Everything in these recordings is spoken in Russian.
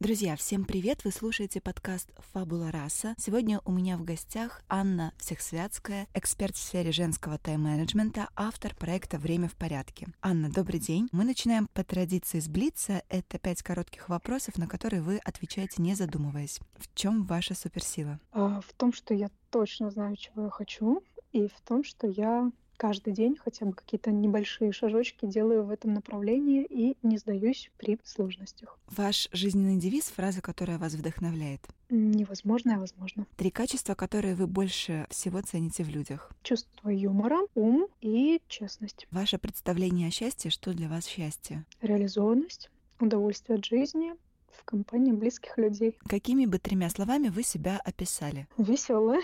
Друзья, всем привет! Вы слушаете подкаст «Фабула раса». Сегодня у меня в гостях Анна Всехсвятская, эксперт в сфере женского тайм-менеджмента, автор проекта «Время в порядке». Анна, добрый день. Мы начинаем по традиции с Блица. Это пять коротких вопросов, на которые вы отвечаете, не задумываясь. В чем ваша суперсила? А, в том, что я точно знаю, чего я хочу, и в том, что я каждый день хотя бы какие-то небольшие шажочки делаю в этом направлении и не сдаюсь при сложностях. Ваш жизненный девиз — фраза, которая вас вдохновляет? Невозможно, а возможно. Три качества, которые вы больше всего цените в людях? Чувство юмора, ум и честность. Ваше представление о счастье, что для вас счастье? Реализованность, удовольствие от жизни, в компании близких людей. Какими бы тремя словами вы себя описали? Веселая,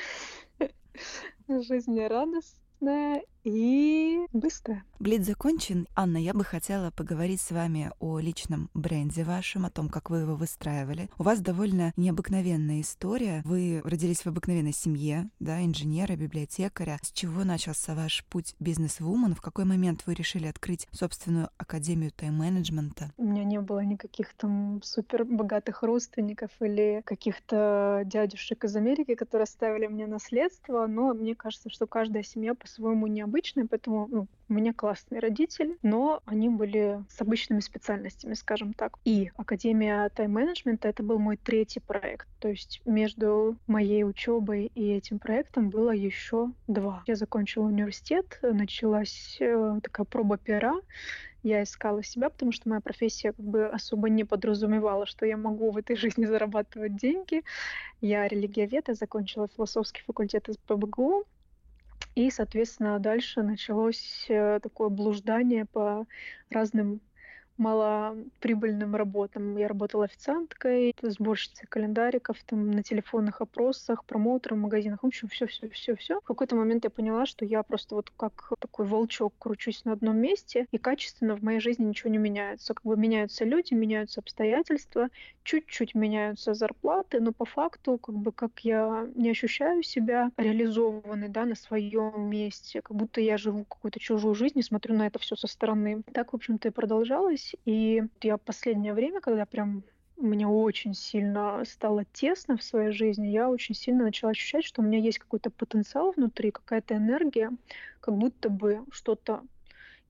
жизнерадостная и быстро. Блиц закончен. Анна, я бы хотела поговорить с вами о личном бренде вашем, о том, как вы его выстраивали. У вас довольно необыкновенная история. Вы родились в обыкновенной семье, да, инженера, библиотекаря. С чего начался ваш путь бизнес-вумен? В какой момент вы решили открыть собственную академию тайм-менеджмента? У меня не было никаких там супер богатых родственников или каких-то дядюшек из Америки, которые оставили мне наследство, но мне кажется, что каждая семья по-своему не необычные, поэтому ну, у меня классные родители, но они были с обычными специальностями, скажем так. И Академия тайм-менеджмента — это был мой третий проект. То есть между моей учебой и этим проектом было еще два. Я закончила университет, началась э, такая проба пера, я искала себя, потому что моя профессия как бы особо не подразумевала, что я могу в этой жизни зарабатывать деньги. Я религиовед, я закончила философский факультет из ПБГУ, и, соответственно, дальше началось э, такое блуждание по разным малоприбыльным работам. Я работала официанткой, сборщицей календариков, там, на телефонных опросах, промоутером в магазинах. В общем, все, все, все, все. В какой-то момент я поняла, что я просто вот как такой волчок кручусь на одном месте, и качественно в моей жизни ничего не меняется. Как бы меняются люди, меняются обстоятельства, чуть-чуть меняются зарплаты, но по факту, как бы, как я не ощущаю себя реализованной, да, на своем месте, как будто я живу какую-то чужую жизнь и смотрю на это все со стороны. Так, в общем-то, и продолжалось. И я последнее время, когда прям мне очень сильно стало тесно в своей жизни, я очень сильно начала ощущать, что у меня есть какой-то потенциал внутри, какая-то энергия, как будто бы что-то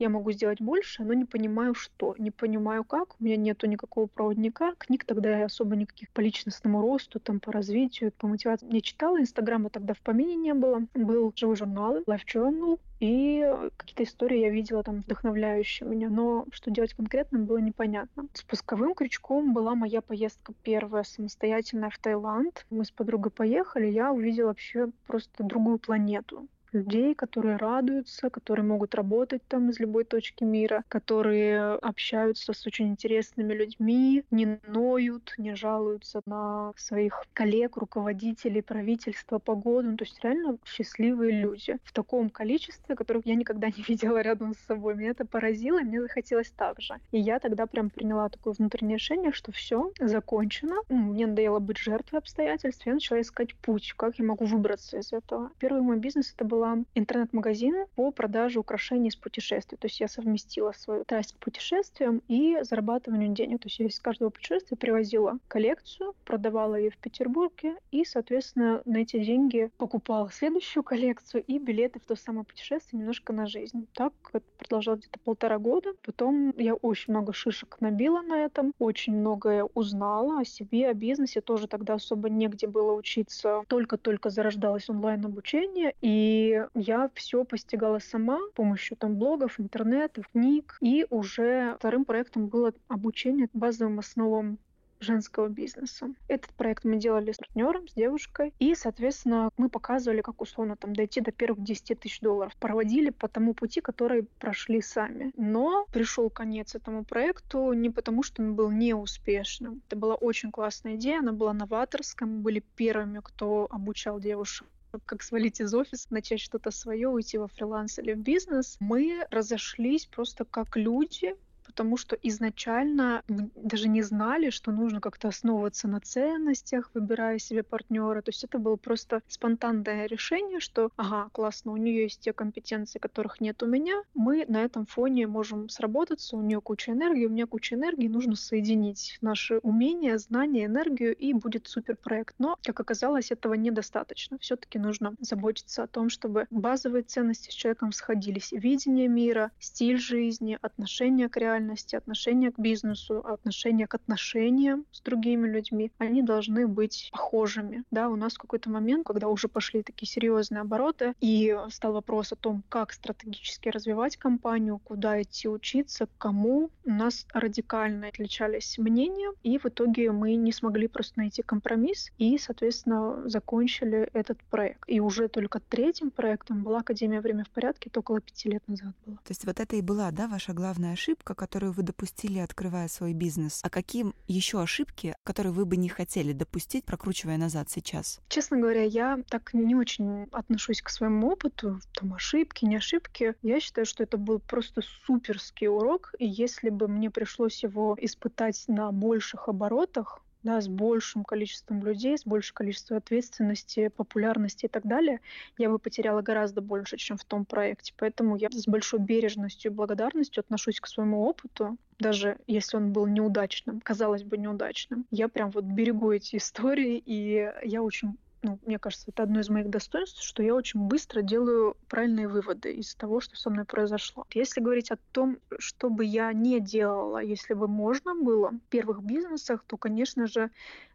я могу сделать больше, но не понимаю, что, не понимаю, как. У меня нету никакого проводника. Книг тогда я особо никаких по личностному росту, там, по развитию, по мотивации не читала. Инстаграма тогда в помине не было. Был живой журнал, Life Journal, и какие-то истории я видела там вдохновляющие меня, но что делать конкретно было непонятно. Спусковым крючком была моя поездка первая самостоятельная в Таиланд. Мы с подругой поехали, я увидела вообще просто другую планету людей, которые радуются, которые могут работать там из любой точки мира, которые общаются с очень интересными людьми, не ноют, не жалуются на своих коллег, руководителей, правительства, погоду. Ну, то есть реально счастливые люди в таком количестве, которых я никогда не видела рядом с собой. Меня это поразило, и мне захотелось так же. И я тогда прям приняла такое внутреннее решение, что все закончено. Мне надоело быть жертвой обстоятельств. Я начала искать путь, как я могу выбраться из этого. Первый мой бизнес это был была интернет-магазин по продаже украшений из путешествий. То есть я совместила свою страсть к путешествиям и зарабатыванию денег. То есть я из каждого путешествия привозила коллекцию, продавала ее в Петербурге и, соответственно, на эти деньги покупала следующую коллекцию и билеты в то самое путешествие немножко на жизнь. Так это продолжалось где-то полтора года. Потом я очень много шишек набила на этом, очень многое узнала о себе, о бизнесе. Тоже тогда особо негде было учиться. Только-только зарождалось онлайн-обучение, и я все постигала сама с помощью там блогов, интернета, книг. И уже вторым проектом было обучение базовым основам женского бизнеса. Этот проект мы делали с партнером, с девушкой, и, соответственно, мы показывали, как условно там дойти до первых 10 тысяч долларов. Проводили по тому пути, который прошли сами. Но пришел конец этому проекту не потому, что он был неуспешным. Это была очень классная идея, она была новаторская, мы были первыми, кто обучал девушек как свалить из офиса, начать что-то свое, уйти во фриланс или в бизнес, мы разошлись просто как люди, потому что изначально мы даже не знали, что нужно как-то основываться на ценностях, выбирая себе партнера. То есть это было просто спонтанное решение, что, ага, классно, у нее есть те компетенции, которых нет у меня, мы на этом фоне можем сработаться, у нее куча энергии, у меня куча энергии, нужно соединить наши умения, знания, энергию, и будет супер проект. Но, как оказалось, этого недостаточно. Все-таки нужно заботиться о том, чтобы базовые ценности с человеком сходились. Видение мира, стиль жизни, отношение к реальности, реальности, отношение к бизнесу, отношение к отношениям с другими людьми, они должны быть похожими. Да, у нас в какой-то момент, когда уже пошли такие серьезные обороты, и стал вопрос о том, как стратегически развивать компанию, куда идти учиться, кому, у нас радикально отличались мнения, и в итоге мы не смогли просто найти компромисс, и, соответственно, закончили этот проект. И уже только третьим проектом была Академия «Время в порядке», это около пяти лет назад было. То есть вот это и была, да, ваша главная ошибка, которую вы допустили, открывая свой бизнес? А какие еще ошибки, которые вы бы не хотели допустить, прокручивая назад сейчас? Честно говоря, я так не очень отношусь к своему опыту, там ошибки, не ошибки. Я считаю, что это был просто суперский урок, и если бы мне пришлось его испытать на больших оборотах, да, с большим количеством людей, с большим количеством ответственности, популярности и так далее, я бы потеряла гораздо больше, чем в том проекте. Поэтому я с большой бережностью и благодарностью отношусь к своему опыту, даже если он был неудачным, казалось бы, неудачным. Я прям вот берегу эти истории, и я очень ну, мне кажется, это одно из моих достоинств, что я очень быстро делаю правильные выводы из того, что со мной произошло. Если говорить о том, что бы я не делала, если бы можно было в первых бизнесах, то, конечно же,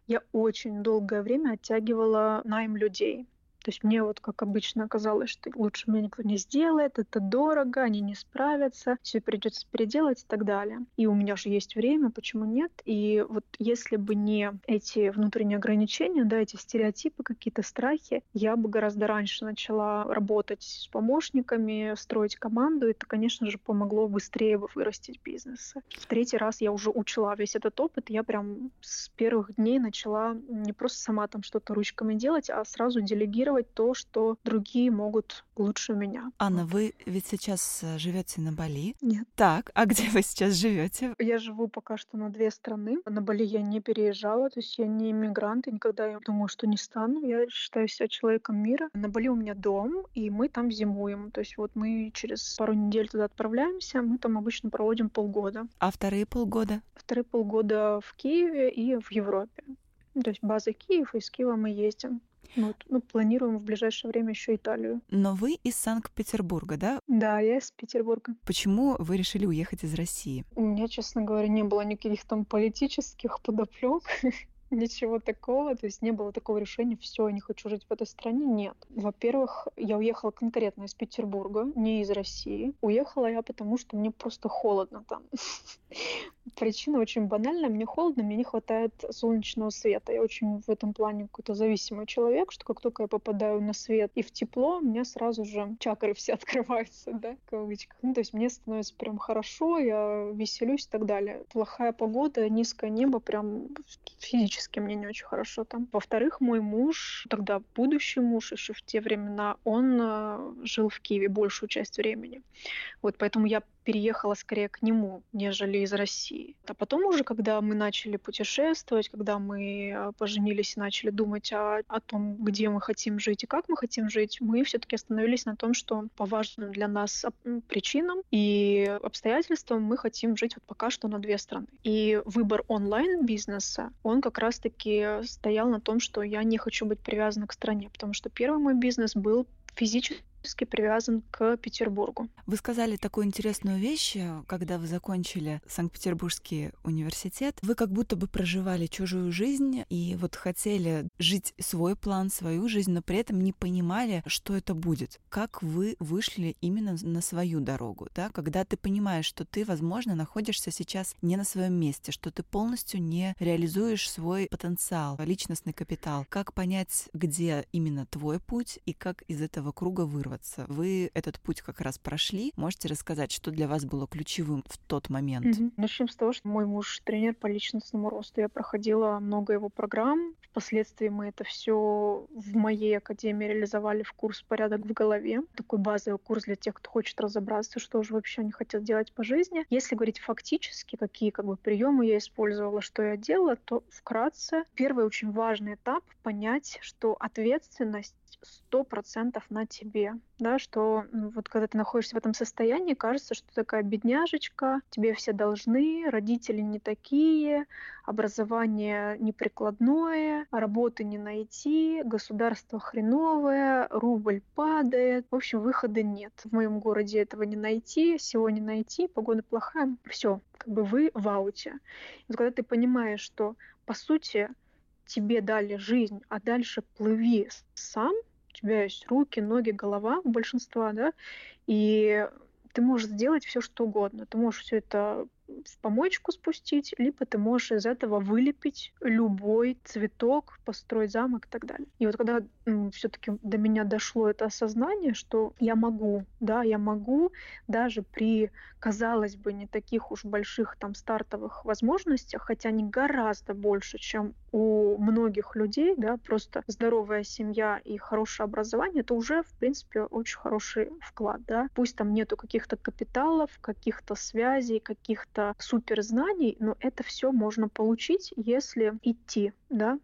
я очень долгое время оттягивала найм людей. То есть мне вот, как обычно, казалось, что лучше мне никто не сделает, это дорого, они не справятся, все придется переделать и так далее. И у меня же есть время, почему нет? И вот если бы не эти внутренние ограничения, да, эти стереотипы, какие-то страхи, я бы гораздо раньше начала работать с помощниками, строить команду. Это, конечно же, помогло быстрее бы вырастить бизнес. В третий раз я уже учла весь этот опыт. Я прям с первых дней начала не просто сама там что-то ручками делать, а сразу делегировать делать то, что другие могут лучше меня. Анна, вы ведь сейчас э, живете на Бали? Нет. Так, а где вы сейчас живете? Я живу пока что на две страны. На Бали я не переезжала, то есть я не иммигрант, и никогда я думаю, что не стану. Я считаю себя человеком мира. На Бали у меня дом, и мы там зимуем. То есть вот мы через пару недель туда отправляемся, мы там обычно проводим полгода. А вторые полгода? Вторые полгода в Киеве и в Европе. То есть база Киев, и с Киева мы ездим. Вот, ну, планируем в ближайшее время еще Италию. Но вы из Санкт-Петербурга, да? Да, я из Петербурга. Почему вы решили уехать из России? У меня, честно говоря, не было никаких там политических подоплек. Ничего такого, то есть не было такого решения, все, я не хочу жить в этой стране, нет. Во-первых, я уехала конкретно из Петербурга, не из России. Уехала я потому, что мне просто холодно там. Причина очень банальная, мне холодно, мне не хватает солнечного света. Я очень в этом плане какой-то зависимый человек, что как только я попадаю на свет и в тепло, у меня сразу же чакры все открываются, да, в кавычках. Ну, то есть мне становится прям хорошо, я веселюсь и так далее. Плохая погода, низкое небо, прям физически мне не очень хорошо там. Во-вторых, мой муж, тогда будущий муж еще в те времена, он э, жил в Киеве большую часть времени. Вот поэтому я переехала скорее к нему, нежели из России. А потом уже, когда мы начали путешествовать, когда мы э, поженились и начали думать о, о том, где мы хотим жить и как мы хотим жить, мы все-таки остановились на том, что по важным для нас причинам и обстоятельствам мы хотим жить вот пока что на две страны. И выбор онлайн-бизнеса, он как раз-таки стоял на том, что я не хочу быть привязана к стране, потому что первый мой бизнес был физически привязан к Петербургу. Вы сказали такую интересную вещь, э, когда вы закончили Санкт-Петербургский университет. Вы как будто бы проживали чужую жизнь и вот хотели жить свой план, свою жизнь, но при этом не понимали, что это будет. Как вы вышли именно на свою дорогу, да? Когда ты понимаешь, что ты, возможно, находишься сейчас не на своем месте, что ты полностью не реализуешь свой потенциал, личностный капитал. Как понять, где именно твой путь и как из этого круга вырваться? Вы этот путь как раз прошли. Можете рассказать, что для вас было ключевым в тот момент? Угу. Начнем с того, что мой муж тренер по личностному росту. Я проходила много его программ. Впоследствии мы это все в моей академии реализовали в курс «Порядок в голове». Такой базовый курс для тех, кто хочет разобраться, что же вообще они хотят делать по жизни. Если говорить фактически, какие как бы приемы я использовала, что я делала, то вкратце первый очень важный этап — понять, что ответственность сто процентов на тебе, да, что ну, вот когда ты находишься в этом состоянии, кажется, что такая бедняжечка, тебе все должны, родители не такие, образование неприкладное, работы не найти, государство хреновое, рубль падает, в общем, выхода нет. В моем городе этого не найти, всего не найти, погода плохая, все, как бы вы в ауте. И вот когда ты понимаешь, что по сути тебе дали жизнь, а дальше плыви сам, у тебя есть руки, ноги, голова у большинства, да, и ты можешь сделать все, что угодно. Ты можешь все это в помоечку спустить, либо ты можешь из этого вылепить любой цветок, построить замок и так далее. И вот когда все-таки до меня дошло это осознание, что я могу, да, я могу даже при, казалось бы, не таких уж больших там стартовых возможностях, хотя они гораздо больше, чем у многих людей, да, просто здоровая семья и хорошее образование, это уже, в принципе, очень хороший вклад, да. Пусть там нету каких-то капиталов, каких-то связей, каких-то суперзнаний, но это все можно получить, если идти, да.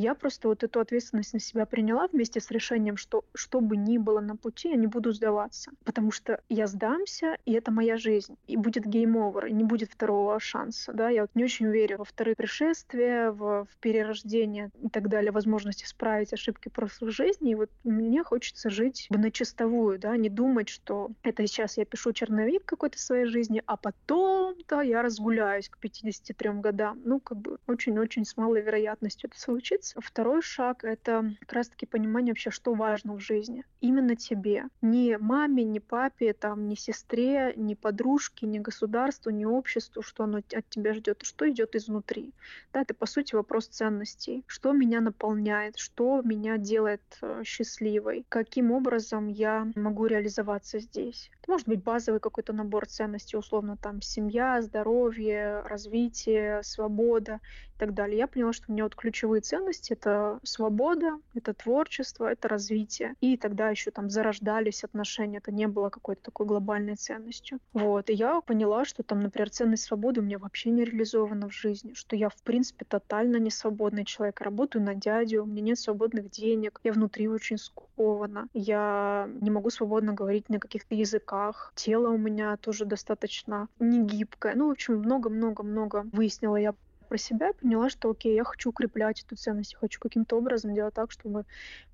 Я просто вот эту ответственность на себя приняла вместе с решением, что что бы ни было на пути, я не буду сдаваться. Потому что я сдамся, и это моя жизнь. И будет game over, и не будет второго шанса. Да? Я вот не очень верю во вторые пришествия, в, в перерождение и так далее, возможности исправить ошибки прошлой жизни. И вот мне хочется жить на чистовую, да, не думать, что это сейчас я пишу черновик какой-то своей жизни, а потом-то я разгуляюсь к 53 годам. Ну, как бы очень-очень с малой вероятностью это случится Второй шаг — это как раз-таки понимание вообще, что важно в жизни. Именно тебе. Не маме, не папе, там, не сестре, не подружке, не государству, не обществу, что оно от тебя ждет, что идет изнутри. Да, это, по сути, вопрос ценностей. Что меня наполняет, что меня делает э, счастливой, каким образом я могу реализоваться здесь. Это может быть базовый какой-то набор ценностей, условно, там, семья, здоровье, развитие, свобода и так далее. Я поняла, что меня вот ключевые ценности — это свобода, это творчество, это развитие. И тогда еще там зарождались отношения, это не было какой-то такой глобальной ценностью. Вот. И я поняла, что там, например, ценность свободы у меня вообще не реализована в жизни, что я, в принципе, тотально не свободный человек. Работаю на дядю, у меня нет свободных денег, я внутри очень скована, я не могу свободно говорить на каких-то языках, тело у меня тоже достаточно не гибкое. Ну, в общем, много-много-много выяснила я про себя поняла, что окей, я хочу укреплять эту ценность, я хочу каким-то образом делать так, чтобы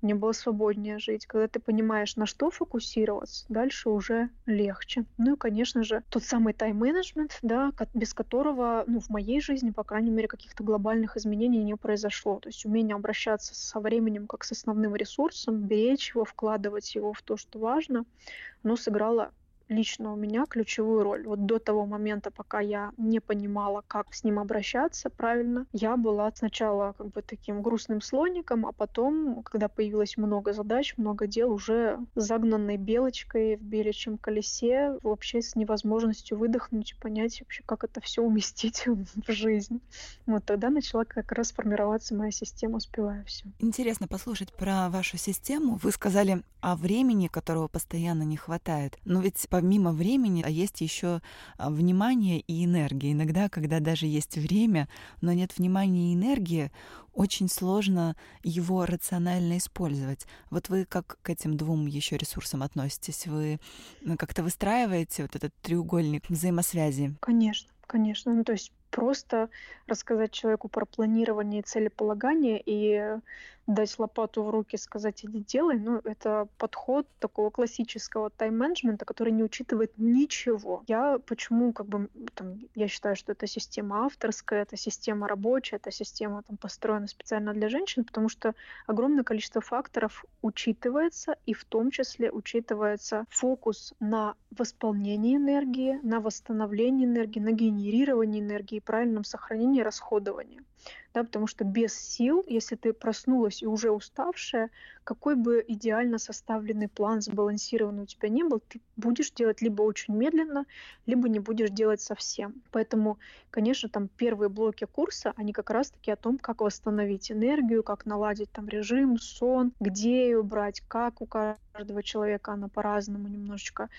мне было свободнее жить. Когда ты понимаешь, на что фокусироваться, дальше уже легче. Ну и, конечно же, тот самый тайм-менеджмент, да, без которого, ну, в моей жизни, по крайней мере, каких-то глобальных изменений не произошло. То есть умение обращаться со временем как с основным ресурсом, беречь его, вкладывать его в то, что важно, оно сыграло лично у меня ключевую роль. Вот до того момента, пока я не понимала, как с ним обращаться правильно, я была сначала как бы таким грустным слоником, а потом, когда появилось много задач, много дел, уже загнанной белочкой в беличьем колесе, вообще с невозможностью выдохнуть и понять вообще, как это все уместить в жизнь. Вот тогда начала как раз формироваться моя система «Успеваю все». Интересно послушать про вашу систему. Вы сказали о времени, которого постоянно не хватает. Но ведь помимо времени а есть еще а, внимание и энергия. Иногда, когда даже есть время, но нет внимания и энергии, очень сложно его рационально использовать. Вот вы как к этим двум еще ресурсам относитесь? Вы как-то выстраиваете вот этот треугольник взаимосвязи? Конечно, конечно. Ну, то есть просто рассказать человеку про планирование и целеполагание и дать лопату в руки, сказать иди делай, ну, это подход такого классического тайм-менеджмента, который не учитывает ничего. Я почему, как бы, там, я считаю, что это система авторская, это система рабочая, эта система там построена специально для женщин, потому что огромное количество факторов учитывается, и в том числе учитывается фокус на восполнении энергии, на восстановлении энергии, на генерировании энергии, правильном сохранении и расходовании да, потому что без сил, если ты проснулась и уже уставшая, какой бы идеально составленный план, сбалансированный у тебя не был, ты будешь делать либо очень медленно, либо не будешь делать совсем. Поэтому, конечно, там первые блоки курса, они как раз-таки о том, как восстановить энергию, как наладить там режим, сон, где ее брать, как у каждого человека она по-разному немножечко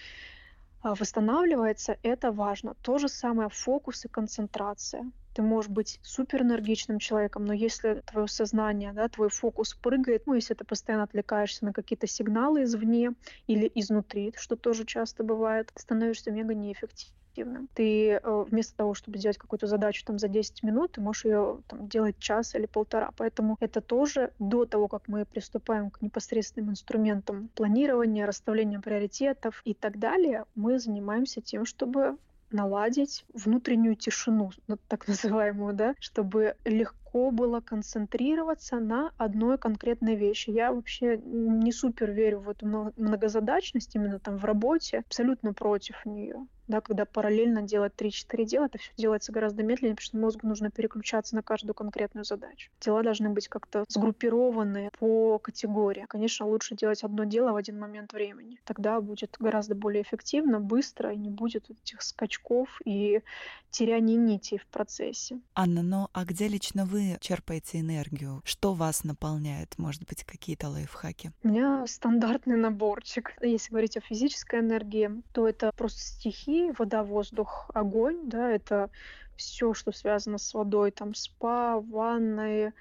восстанавливается, это важно. То же самое фокус и концентрация. Ты можешь быть суперэнергичным человеком, но если твое сознание, да, твой фокус прыгает, ну, если ты постоянно отвлекаешься на какие-то сигналы извне или изнутри, что тоже часто бывает, становишься мега неэффективным Ты э, вместо того, чтобы сделать какую-то задачу там за 10 минут, ты можешь ее там, делать час или полтора. Поэтому это тоже до того, как мы приступаем к непосредственным инструментам планирования, расставления приоритетов и так далее, мы занимаемся тем, чтобы наладить внутреннюю тишину, так называемую, да, чтобы легко было концентрироваться на одной конкретной вещи. Я вообще не супер верю в эту многозадачность именно там в работе, абсолютно против нее да, когда параллельно делать 3-4 дела, это все делается гораздо медленнее, потому что мозгу нужно переключаться на каждую конкретную задачу. Дела должны быть как-то сгруппированы по категории. Конечно, лучше делать одно дело в один момент времени. Тогда будет гораздо более эффективно, быстро, и не будет этих скачков и теряния нитей в процессе. Анна, ну а где лично вы черпаете энергию? Что вас наполняет? Может быть, какие-то лайфхаки? У меня стандартный наборчик. Если говорить о физической энергии, то это просто стихи, вода, воздух, огонь, да, это все, что связано с водой, там спа, ванны,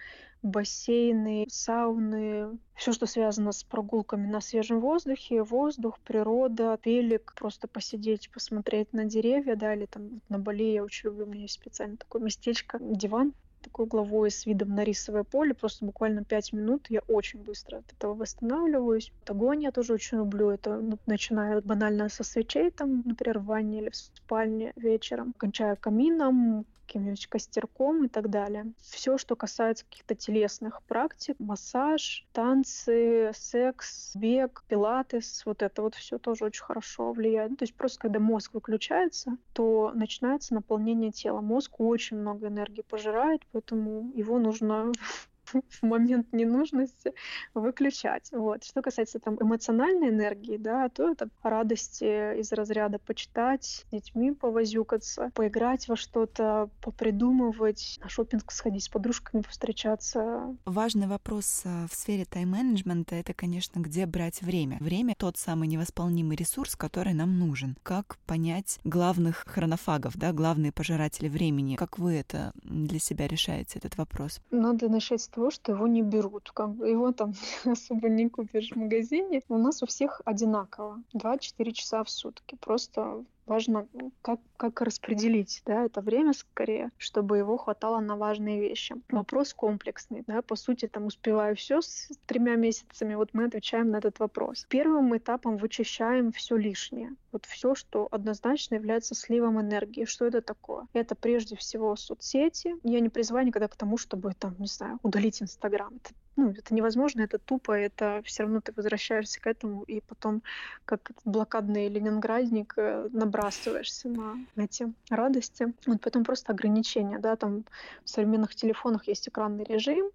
бассейны, сауны, все, что связано с прогулками на свежем воздухе, воздух, природа, велик, просто посидеть, посмотреть на деревья, да, или там на Бали я очень люблю, у меня есть специально такое местечко, диван такой угловой с видом на рисовое поле, просто буквально 5 минут, я очень быстро от этого восстанавливаюсь. Огонь я тоже очень люблю, это ну, начиная банально со свечей, там, например, в ванне или в спальне вечером, кончая камином, каким-нибудь костерком и так далее. Все, что касается каких-то телесных практик, массаж, танцы, секс, бег, пилатес, вот это вот все тоже очень хорошо влияет. Ну, то есть просто когда мозг выключается, то начинается наполнение тела. Мозг очень много энергии пожирает, поэтому его нужно в момент ненужности выключать. Вот. Что касается там эмоциональной энергии, да, то это радости из разряда почитать, с детьми повозюкаться, поиграть во что-то, попридумывать, на шопинг сходить с подружками, повстречаться. Важный вопрос э, в сфере тайм-менеджмента — это, конечно, где брать время. Время — тот самый невосполнимый ресурс, который нам нужен. Как понять главных хронофагов, да, главные пожиратели времени? Как вы это для себя решаете, этот вопрос? Надо начать с того, что его не берут. Как бы его там особо не купишь в магазине. У нас у всех одинаково. 2-4 часа в сутки. Просто важно, как, как распределить да, это время скорее, чтобы его хватало на важные вещи. Вопрос комплексный. Да, по сути, там успеваю все с тремя месяцами, вот мы отвечаем на этот вопрос. Первым этапом вычищаем все лишнее. Вот все, что однозначно является сливом энергии. Что это такое? Это прежде всего соцсети. Я не призываю никогда к тому, чтобы там, не знаю, удалить Инстаграм. Это ну, это невозможно, это тупо, это все равно ты возвращаешься к этому, и потом, как блокадный ленинградник, э, набрасываешься на эти радости. Вот потом просто ограничения, да, там в современных телефонах есть экранный режим,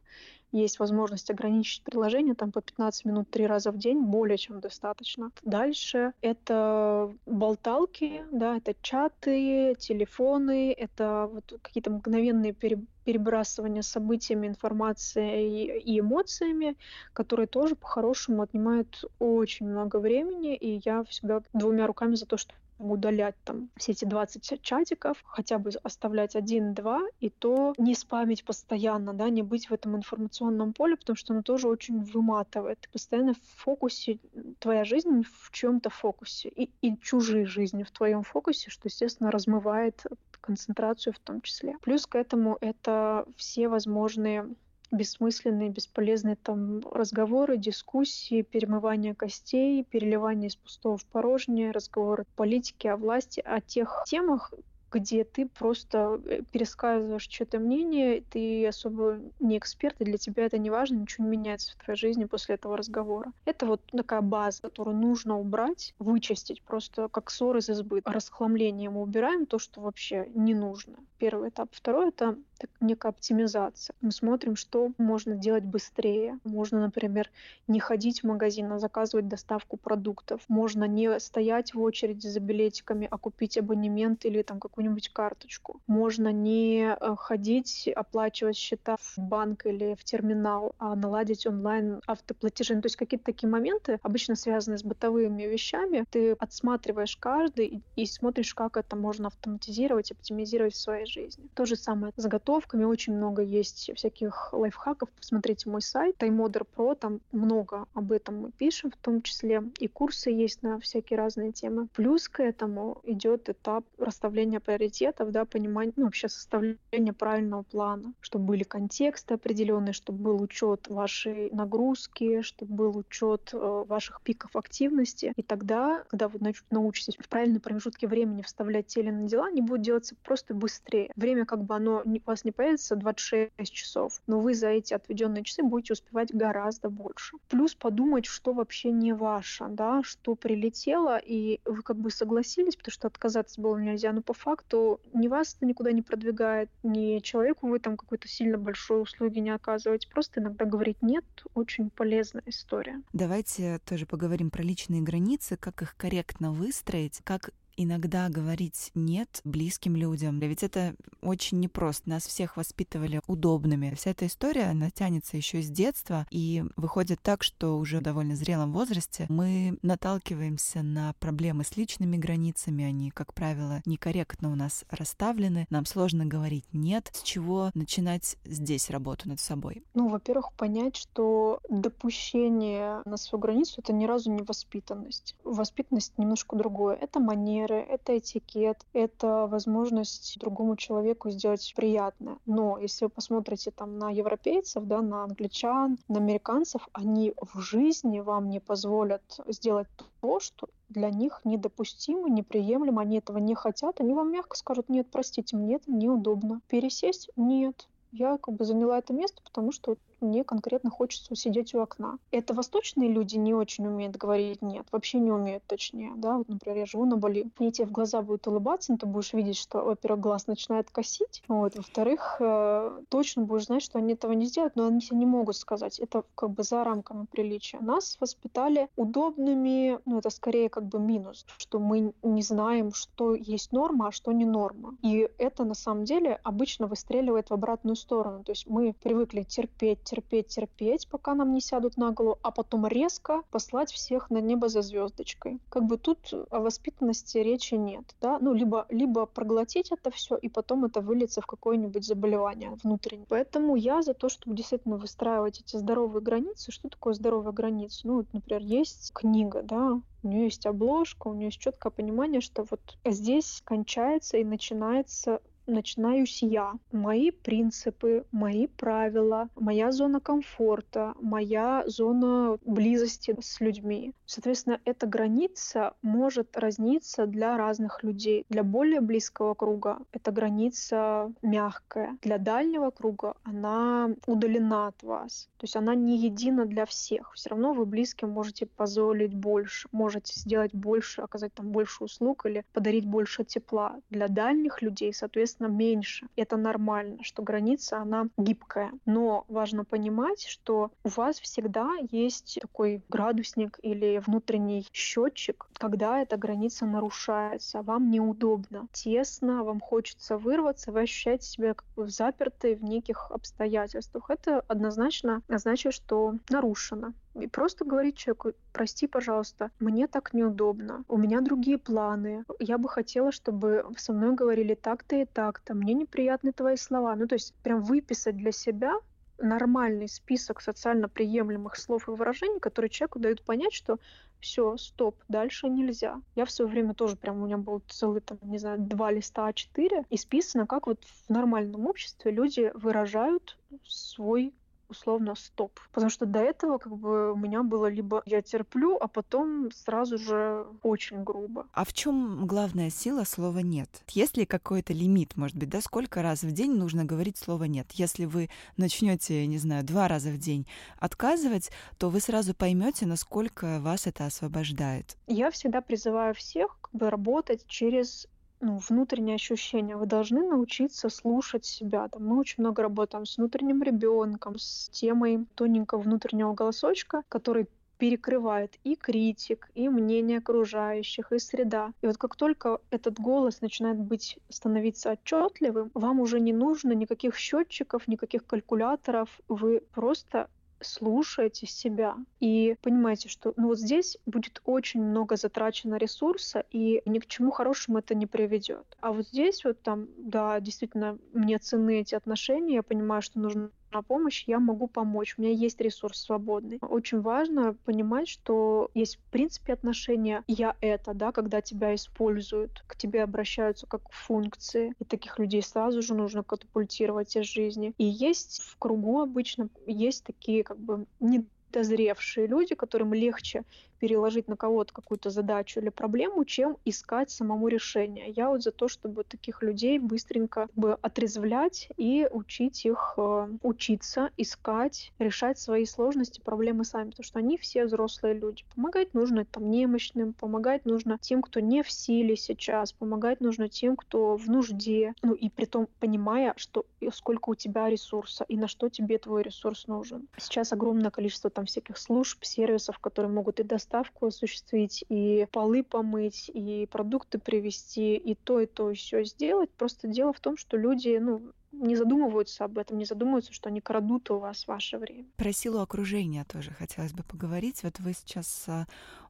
есть возможность ограничить приложение там по 15 минут три раза в день, более чем достаточно. Дальше это болталки, да, это чаты, телефоны, это вот какие-то мгновенные перебрасывания событиями, информацией и эмоциями, которые тоже по-хорошему отнимают очень много времени, и я всегда двумя руками за то, что удалять там все эти 20 чатиков, хотя бы оставлять один-два, и то не спамить постоянно, да, не быть в этом информационном поле, потому что оно тоже очень выматывает. Ты постоянно в фокусе, твоя жизнь в чем-то фокусе, и, и чужие жизни в твоем фокусе, что, естественно, размывает концентрацию в том числе. Плюс к этому это все возможные бессмысленные, бесполезные там разговоры, дискуссии, перемывание костей, переливание из пустого в порожнее, разговоры о политике, о власти, о тех темах, где ты просто э, пересказываешь что-то мнение, ты особо не эксперт, и для тебя это не важно, ничего не меняется в твоей жизни после этого разговора. Это вот такая база, которую нужно убрать, вычистить, просто как ссор из избы. Расхламление мы убираем то, что вообще не нужно. Первый этап. Второй — это так, некая оптимизация. Мы смотрим, что можно делать быстрее. Можно, например, не ходить в магазин, а заказывать доставку продуктов. Можно не стоять в очереди за билетиками, а купить абонемент или там какую какую-нибудь карточку. Можно не э, ходить, оплачивать счета в банк или в терминал, а наладить онлайн автоплатежи. Ну, то есть какие-то такие моменты, обычно связанные с бытовыми вещами, ты отсматриваешь каждый и смотришь, как это можно автоматизировать, оптимизировать в своей жизни. То же самое с заготовками. Очень много есть всяких лайфхаков. Посмотрите мой сайт Timeoder Pro, там много об этом мы пишем, в том числе и курсы есть на всякие разные темы. Плюс к этому идет этап расставления приоритетов, да, понимание, ну, вообще составление правильного плана, чтобы были контексты определенные, чтобы был учет вашей нагрузки, чтобы был учет э, ваших пиков активности. И тогда, когда вы научитесь в правильные промежутки времени вставлять те или иные дела, они будут делаться просто быстрее. Время как бы оно у вас не появится 26 часов, но вы за эти отведенные часы будете успевать гораздо больше. Плюс подумать, что вообще не ваше, да, что прилетело, и вы как бы согласились, потому что отказаться было нельзя, но по факту ни вас это никуда не продвигает, ни человеку вы там какой-то сильно большой услуги не оказываете. Просто иногда говорить «нет» — очень полезная история. Давайте тоже поговорим про личные границы, как их корректно выстроить, как иногда говорить «нет» близким людям. Ведь это очень непросто. Нас всех воспитывали удобными. Вся эта история, она тянется еще с детства, и выходит так, что уже в довольно зрелом возрасте мы наталкиваемся на проблемы с личными границами. Они, как правило, некорректно у нас расставлены. Нам сложно говорить «нет». С чего начинать здесь работу над собой? Ну, во-первых, понять, что допущение на свою границу — это ни разу не воспитанность. Воспитанность немножко другое. Это манера, примеры, это этикет, это возможность другому человеку сделать приятное. Но если вы посмотрите там на европейцев, да, на англичан, на американцев, они в жизни вам не позволят сделать то, что для них недопустимо, неприемлемо, они этого не хотят, они вам мягко скажут, нет, простите, мне это неудобно. Пересесть? Нет. Я как бы заняла это место, потому что мне конкретно хочется сидеть у окна. Это восточные люди не очень умеют говорить «нет», вообще не умеют точнее, да, вот, например, я живу на Бали, они тебе в глаза будут улыбаться, но ты будешь видеть, что, во-первых, глаз начинает косить, вот, во-вторых, э, точно будешь знать, что они этого не сделают, но они тебе не могут сказать, это как бы за рамками приличия. Нас воспитали удобными, ну, это скорее как бы минус, что мы не знаем, что есть норма, а что не норма. И это на самом деле обычно выстреливает в обратную сторону, то есть мы привыкли терпеть, терпеть, терпеть, пока нам не сядут на голову, а потом резко послать всех на небо за звездочкой. Как бы тут о воспитанности речи нет, да, ну, либо, либо проглотить это все, и потом это выльется в какое-нибудь заболевание внутреннее. Поэтому я за то, чтобы действительно выстраивать эти здоровые границы. Что такое здоровая граница? Ну, вот, например, есть книга, да, у нее есть обложка, у нее есть четкое понимание, что вот здесь кончается и начинается начинаюсь я. Мои принципы, мои правила, моя зона комфорта, моя зона близости с людьми. Соответственно, эта граница может разниться для разных людей. Для более близкого круга эта граница мягкая. Для дальнего круга она удалена от вас. То есть она не едина для всех. Все равно вы близким можете позволить больше, можете сделать больше, оказать там больше услуг или подарить больше тепла. Для дальних людей, соответственно, соответственно, меньше. Это нормально, что граница, она гибкая. Но важно понимать, что у вас всегда есть такой градусник или внутренний счетчик, когда эта граница нарушается, вам неудобно, тесно, вам хочется вырваться, вы ощущаете себя как бы запертой в неких обстоятельствах. Это однозначно значит, что нарушено. И просто говорить человеку, прости, пожалуйста, мне так неудобно, у меня другие планы, я бы хотела, чтобы со мной говорили так-то и так-то, мне неприятны твои слова. Ну, то есть прям выписать для себя нормальный список социально приемлемых слов и выражений, которые человеку дают понять, что все, стоп, дальше нельзя. Я в свое время тоже прям, у меня был целый, там, не знаю, два листа А4, исписано, как вот в нормальном обществе люди выражают свой условно стоп. Потому что до этого как бы у меня было либо я терплю, а потом сразу же очень грубо. А в чем главная сила слова нет? Есть ли какой-то лимит, может быть, да, сколько раз в день нужно говорить слово нет? Если вы начнете, не знаю, два раза в день отказывать, то вы сразу поймете, насколько вас это освобождает. Я всегда призываю всех как бы работать через ну, внутренние ощущения. Вы должны научиться слушать себя. Там мы очень много работаем с внутренним ребенком, с темой тоненького внутреннего голосочка, который перекрывает и критик, и мнение окружающих, и среда. И вот как только этот голос начинает быть, становиться отчетливым, вам уже не нужно никаких счетчиков, никаких калькуляторов. Вы просто слушаете себя и понимаете, что ну вот здесь будет очень много затрачено ресурса, и ни к чему хорошему это не приведет. А вот здесь вот там, да, действительно, мне цены эти отношения, я понимаю, что нужно на помощь, я могу помочь. У меня есть ресурс свободный. Очень важно понимать, что есть в принципе отношения «я это», да, когда тебя используют, к тебе обращаются как к функции, и таких людей сразу же нужно катапультировать из жизни. И есть в кругу обычно, есть такие как бы недозревшие люди, которым легче переложить на кого-то какую-то задачу или проблему, чем искать самому решение. Я вот за то, чтобы таких людей быстренько бы отрезвлять и учить их э, учиться, искать, решать свои сложности, проблемы сами, потому что они все взрослые люди. Помогать нужно там немощным, помогать нужно тем, кто не в силе сейчас, помогать нужно тем, кто в нужде, ну и при том понимая, что сколько у тебя ресурса и на что тебе твой ресурс нужен. Сейчас огромное количество там всяких служб, сервисов, которые могут и доставить доставку осуществить, и полы помыть, и продукты привезти, и то, и то, и все сделать. Просто дело в том, что люди, ну, не задумываются об этом, не задумываются, что они крадут у вас ваше время. Про силу окружения тоже хотелось бы поговорить. Вот вы сейчас а,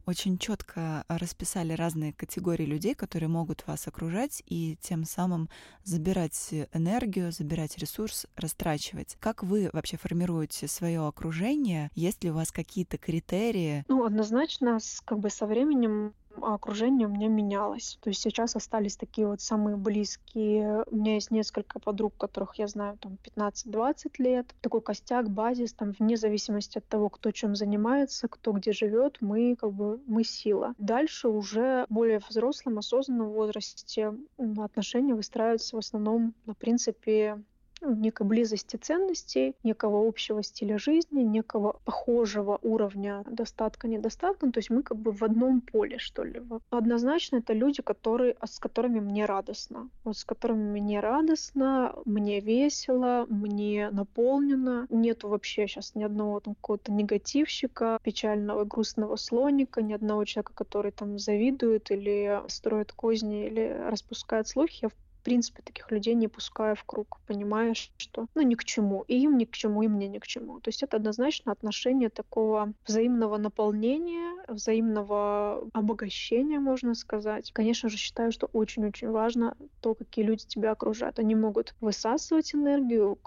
очень четко расписали разные категории людей, которые могут вас окружать и тем самым забирать энергию, забирать ресурс, растрачивать. Как вы вообще формируете свое окружение? Есть ли у вас какие-то критерии? Ну, однозначно, как бы со временем окружение у меня менялось. То есть сейчас остались такие вот самые близкие. У меня есть несколько подруг, которых я знаю там 15-20 лет. Такой костяк, базис, там вне зависимости от того, кто чем занимается, кто где живет, мы как бы мы сила. Дальше уже более взрослом, осознанном возрасте отношения выстраиваются в основном на принципе некой близости ценностей, некого общего стиля жизни, некого похожего уровня достатка, недостатка. Ну, то есть мы как бы в одном поле, что ли. Однозначно это люди, которые, с которыми мне радостно. Вот с которыми мне радостно, мне весело, мне наполнено. Нету вообще сейчас ни одного там какого-то негативщика, печального, грустного слоника, ни одного человека, который там завидует или строит козни или распускает слухи. Я принципе, таких людей не пускаю в круг, понимаешь, что ну ни к чему, и им ни к чему, и мне ни к чему. То есть это однозначно отношение такого взаимного наполнения, взаимного обогащения, можно сказать. Конечно же, считаю, что очень-очень важно то, какие люди тебя окружают. Они могут высасывать энергию,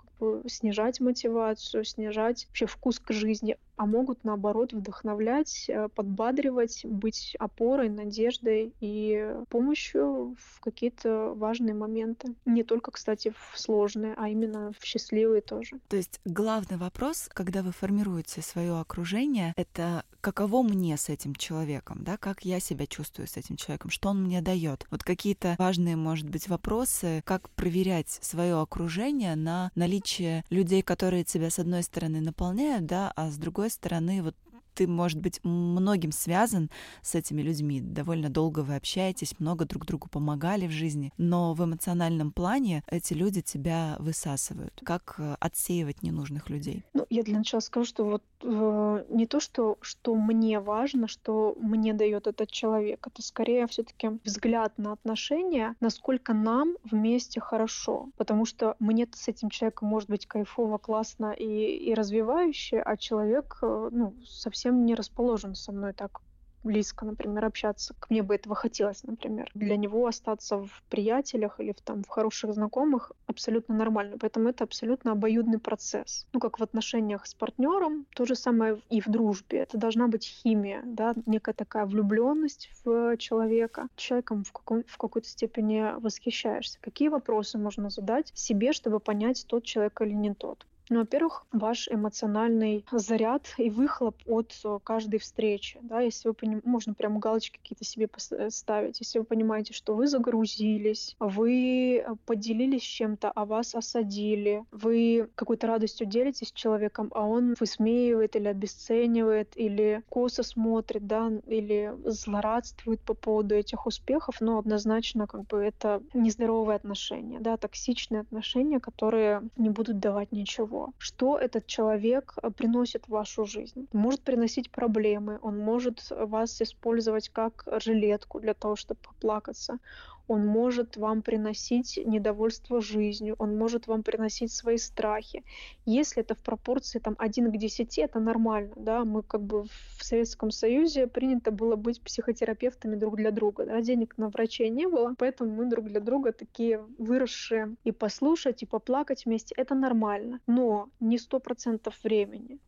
снижать мотивацию, снижать вообще вкус к жизни, а могут, наоборот, вдохновлять, э, подбадривать, быть опорой, надеждой и помощью в какие-то важные моменты. Не только, кстати, в сложные, а именно в счастливые тоже. То есть главный вопрос, когда вы формируете свое окружение, это каково мне с этим человеком, да, как я себя чувствую с этим человеком, что он мне дает. Вот какие-то важные, может быть, вопросы, как проверять свое окружение на наличие людей, которые тебя с одной стороны наполняют, да, а с другой стороны вот ты, может быть, многим связан с этими людьми. Довольно долго вы общаетесь, много друг другу помогали в жизни, но в эмоциональном плане эти люди тебя высасывают. Как э, отсеивать ненужных людей? Ну, я для начала скажу, что вот э, не то, что, что мне важно, что мне дает этот человек, это скорее все-таки взгляд на отношения, насколько нам вместе хорошо. Потому что мне с этим человеком может быть кайфово, классно и, и развивающе, а человек э, ну, совсем совсем не расположен со мной так близко, например, общаться. К мне бы этого хотелось, например. Для него остаться в приятелях или в, там, в хороших знакомых абсолютно нормально. Поэтому это абсолютно обоюдный процесс. Ну, как в отношениях с партнером, то же самое и в дружбе. Это должна быть химия, да, некая такая влюбленность в человека. Человеком в, каком, в какой-то степени восхищаешься. Какие вопросы можно задать себе, чтобы понять, тот человек или не тот? Ну, во-первых, ваш эмоциональный заряд и выхлоп от э, каждой встречи. Да, если вы поним... можно прям галочки какие-то себе поставить. Если вы понимаете, что вы загрузились, вы э, поделились чем-то, а вас осадили, вы какой-то радостью делитесь с человеком, а он высмеивает или обесценивает, или косо смотрит, да, или злорадствует по поводу этих успехов, но однозначно как бы это нездоровые отношения, да, токсичные отношения, которые не будут давать ничего что этот человек э, приносит в вашу жизнь. может приносить проблемы, он может вас использовать как жилетку для того, чтобы поплакаться он может вам приносить недовольство жизнью, он может вам приносить свои страхи. Если это в пропорции там, 1 к 10, это нормально. Да? Мы как бы в Советском Союзе принято было быть психотерапевтами друг для друга. Да? Денег на врачей не было, поэтому мы друг для друга такие выросшие. И послушать, и поплакать вместе — это нормально. Но не сто процентов времени.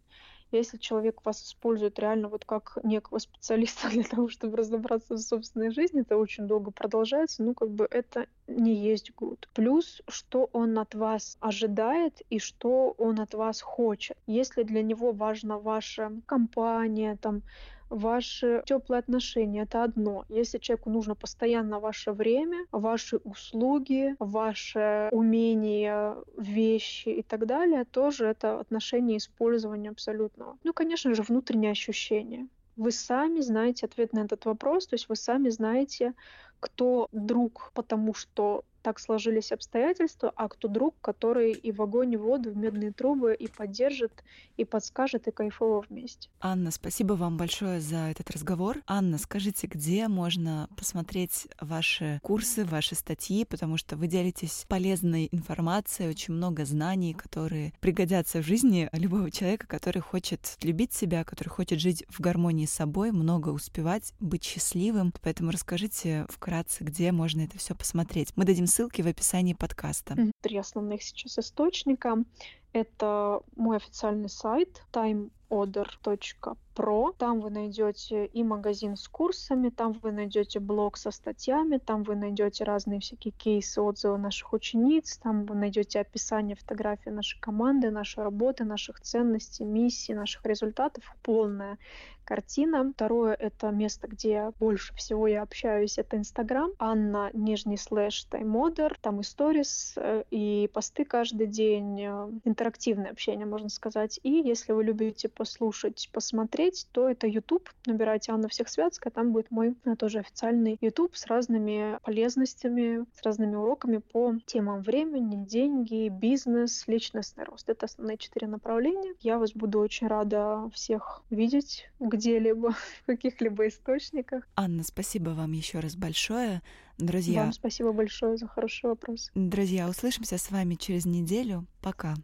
Если человек вас использует реально вот как некого специалиста для того, чтобы разобраться в собственной жизни, это очень долго продолжается, ну как бы это не есть good. Плюс, что он от вас ожидает и что он от вас хочет. Если для него важна ваша компания, там, ваши теплые отношения это одно. Если человеку нужно постоянно ваше время, ваши услуги, ваше умение, вещи и так далее, тоже это отношение использования абсолютного. Ну, конечно же, внутреннее ощущение. Вы сами знаете ответ на этот вопрос, то есть вы сами знаете, кто друг, потому что так сложились обстоятельства, а кто друг, который и в огонь, и в воду, в медные трубы, и поддержит, и подскажет, и кайфово вместе. Анна, спасибо вам большое за этот разговор. Анна, скажите, где можно посмотреть ваши курсы, ваши статьи, потому что вы делитесь полезной информацией, очень много знаний, которые пригодятся в жизни любого человека, который хочет любить себя, который хочет жить в гармонии с собой, много успевать, быть счастливым. Поэтому расскажите вкратце, где можно это все посмотреть. Мы дадим ссылки в описании подкаста. Три основных сейчас источника. Это мой официальный сайт timeorder.pro. Там вы найдете и магазин с курсами, там вы найдете блог со статьями, там вы найдете разные всякие кейсы, отзывы наших учениц, там вы найдете описание фотографии нашей команды, нашей работы, наших ценностей, миссий, наших результатов. Полная картина. Второе — это место, где больше всего я общаюсь, это Инстаграм. Анна, нижний слэш, таймодер. Там и сторис, э, и посты каждый день, э, интерактивное общение, можно сказать. И если вы любите послушать, посмотреть, то это YouTube. Набирайте Анна Всехсвятская, там будет мой э, тоже официальный YouTube с разными полезностями, с разными уроками по темам времени, деньги, бизнес, личностный рост. Это основные четыре направления. Я вас буду очень рада всех видеть, где-либо, в каких-либо источниках. Анна, спасибо вам еще раз большое. Друзья... Вам спасибо большое за хороший вопрос. Друзья, услышимся с вами через неделю. Пока.